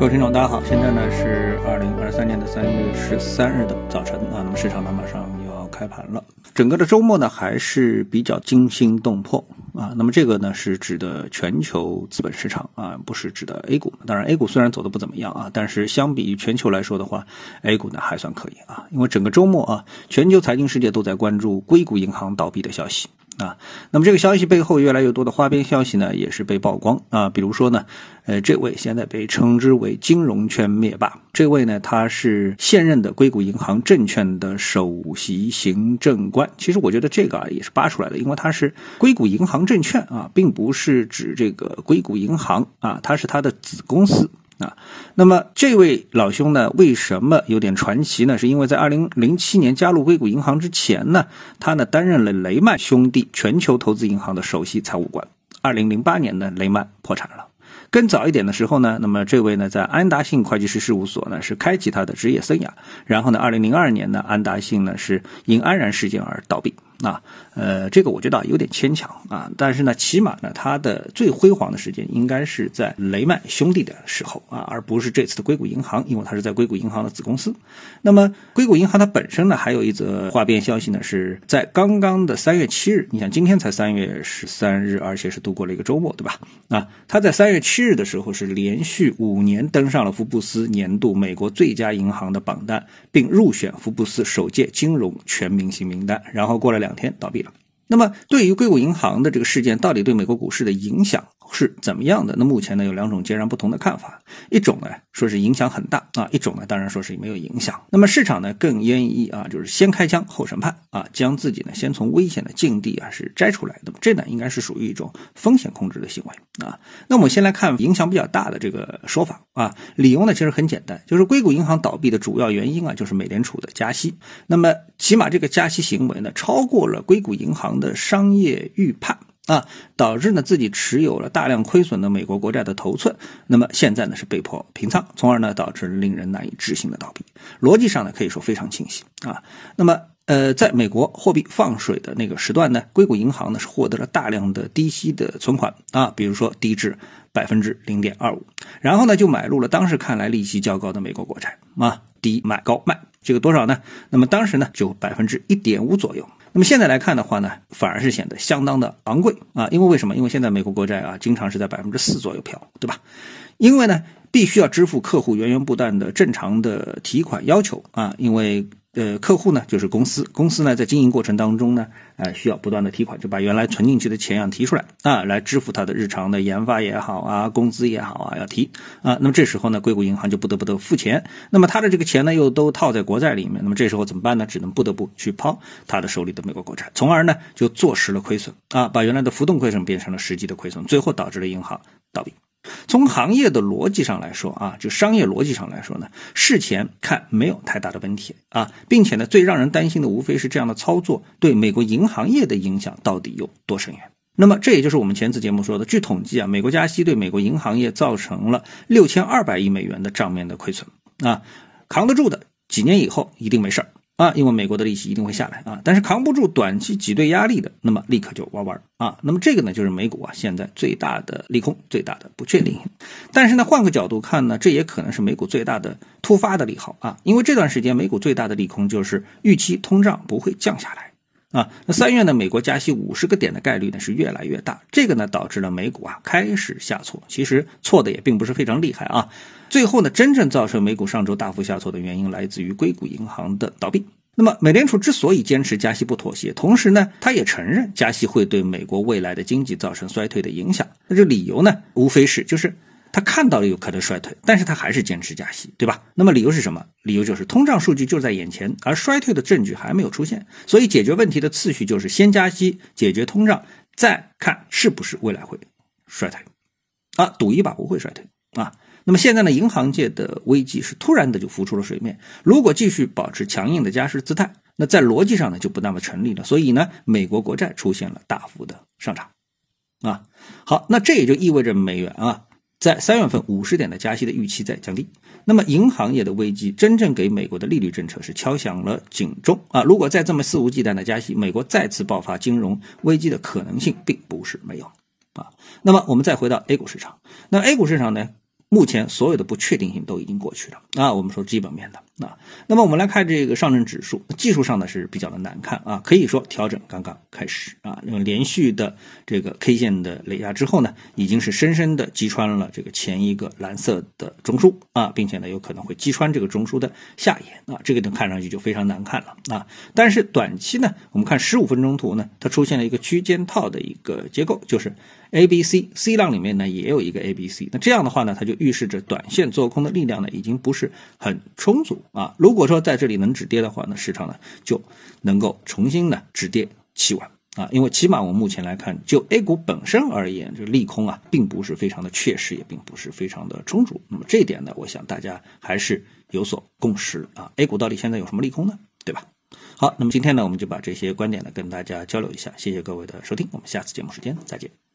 各位听众，大家好，现在呢是二零二三年的三月十三日的早晨啊，那么市场呢马上又要开盘了，整个的周末呢还是比较惊心动魄啊，那么这个呢是指的全球资本市场啊，不是指的 A 股。当然 A 股虽然走的不怎么样啊，但是相比于全球来说的话，A 股呢还算可以啊，因为整个周末啊，全球财经世界都在关注硅谷银行倒闭的消息。啊，那么这个消息背后越来越多的花边消息呢，也是被曝光啊。比如说呢，呃，这位现在被称之为金融圈灭霸，这位呢，他是现任的硅谷银行证券的首席行政官。其实我觉得这个啊也是扒出来的，因为他是硅谷银行证券啊，并不是指这个硅谷银行啊，它是它的子公司。啊，那么这位老兄呢，为什么有点传奇呢？是因为在二零零七年加入硅谷银行之前呢，他呢担任了雷曼兄弟全球投资银行的首席财务官。二零零八年呢，雷曼破产了。更早一点的时候呢，那么这位呢，在安达信会计师事务所呢，是开启他的职业生涯。然后呢，二零零二年呢，安达信呢是因安然事件而倒闭。啊，呃，这个我觉得有点牵强啊，但是呢，起码呢，它的最辉煌的时间应该是在雷曼兄弟的时候啊，而不是这次的硅谷银行，因为它是在硅谷银行的子公司。那么，硅谷银行它本身呢，还有一则花边消息呢，是在刚刚的三月七日，你想今天才三月十三日，而且是度过了一个周末，对吧？啊，它在三月七日的时候是连续五年登上了福布斯年度美国最佳银行的榜单，并入选福布斯首届金融全明星名单，然后过了两。两天倒闭了。那么，对于硅谷银行的这个事件，到底对美国股市的影响？是怎么样的？那目前呢有两种截然不同的看法，一种呢说是影响很大啊，一种呢当然说是没有影响。那么市场呢更愿意啊，就是先开枪后审判啊，将自己呢先从危险的境地啊是摘出来。那么这呢应该是属于一种风险控制的行为啊。那我们先来看影响比较大的这个说法啊，理由呢其实很简单，就是硅谷银行倒闭的主要原因啊就是美联储的加息。那么起码这个加息行为呢超过了硅谷银行的商业预判。啊，导致呢自己持有了大量亏损的美国国债的头寸，那么现在呢是被迫平仓，从而呢导致令人难以置信的倒闭。逻辑上呢可以说非常清晰啊。那么呃，在美国货币放水的那个时段呢，硅谷银行呢是获得了大量的低息的存款啊，比如说低至百分之零点二五，然后呢就买入了当时看来利息较高的美国国债啊，低买高卖，这个多少呢？那么当时呢就百分之一点五左右。那么现在来看的话呢，反而是显得相当的昂贵啊，因为为什么？因为现在美国国债啊，经常是在百分之四左右飘，对吧？因为呢，必须要支付客户源源不断的正常的提款要求啊，因为。呃，客户呢就是公司，公司呢在经营过程当中呢，呃，需要不断的提款，就把原来存进去的钱要提出来啊，来支付他的日常的研发也好啊，工资也好啊，要提啊。那么这时候呢，硅谷银行就不得不得付钱，那么他的这个钱呢又都套在国债里面，那么这时候怎么办呢？只能不得不去抛他的手里的美国国债，从而呢就坐实了亏损啊，把原来的浮动亏损变成了实际的亏损，最后导致了银行倒闭。从行业的逻辑上来说啊，就商业逻辑上来说呢，事前看没有太大的问题啊，并且呢，最让人担心的无非是这样的操作对美国银行业的影响到底有多深远。那么这也就是我们前次节目说的，据统计啊，美国加息对美国银行业造成了六千二百亿美元的账面的亏损啊，扛得住的，几年以后一定没事儿。啊，因为美国的利息一定会下来啊，但是扛不住短期挤兑压力的，那么立刻就玩玩啊。那么这个呢，就是美股啊现在最大的利空，最大的不确定性。但是呢，换个角度看呢，这也可能是美股最大的突发的利好啊，因为这段时间美股最大的利空就是预期通胀不会降下来啊。那三月呢，美国加息五十个点的概率呢是越来越大，这个呢导致了美股啊开始下挫，其实错的也并不是非常厉害啊。最后呢，真正造成美股上周大幅下挫的原因来自于硅谷银行的倒闭。那么，美联储之所以坚持加息不妥协，同时呢，他也承认加息会对美国未来的经济造成衰退的影响。那这理由呢，无非是就是他看到了有可能衰退，但是他还是坚持加息，对吧？那么理由是什么？理由就是通胀数据就在眼前，而衰退的证据还没有出现，所以解决问题的次序就是先加息解决通胀，再看是不是未来会衰退。啊，赌一把不会衰退啊。那么现在呢，银行界的危机是突然的就浮出了水面。如果继续保持强硬的加息姿态，那在逻辑上呢就不那么成立了。所以呢，美国国债出现了大幅的上涨，啊，好，那这也就意味着美元啊，在三月份五十点的加息的预期在降低。那么银行业的危机真正给美国的利率政策是敲响了警钟啊！如果再这么肆无忌惮的加息，美国再次爆发金融危机的可能性并不是没有啊。那么我们再回到 A 股市场，那 A 股市场呢？目前所有的不确定性都已经过去了。啊。我们说基本面的。啊，那么我们来看这个上证指数，技术上呢是比较的难看啊，可以说调整刚刚开始。啊，因为连续的这个 K 线的累压之后呢，已经是深深的击穿了这个前一个蓝色的中枢。啊，并且呢有可能会击穿这个中枢的下沿。啊，这个呢看上去就非常难看了。啊。但是短期呢，我们看十五分钟图呢，它出现了一个区间套的一个结构，就是 A B C C 浪里面呢也有一个 A B C，那这样的话呢，它就预示着短线做空的力量呢，已经不是很充足啊。如果说在这里能止跌的话呢，市场呢就能够重新呢止跌企稳啊。因为起码我们目前来看，就 A 股本身而言，这利空啊，并不是非常的确实，也并不是非常的充足。那么这一点呢，我想大家还是有所共识啊。A 股到底现在有什么利空呢？对吧？好，那么今天呢，我们就把这些观点呢跟大家交流一下。谢谢各位的收听，我们下次节目时间再见。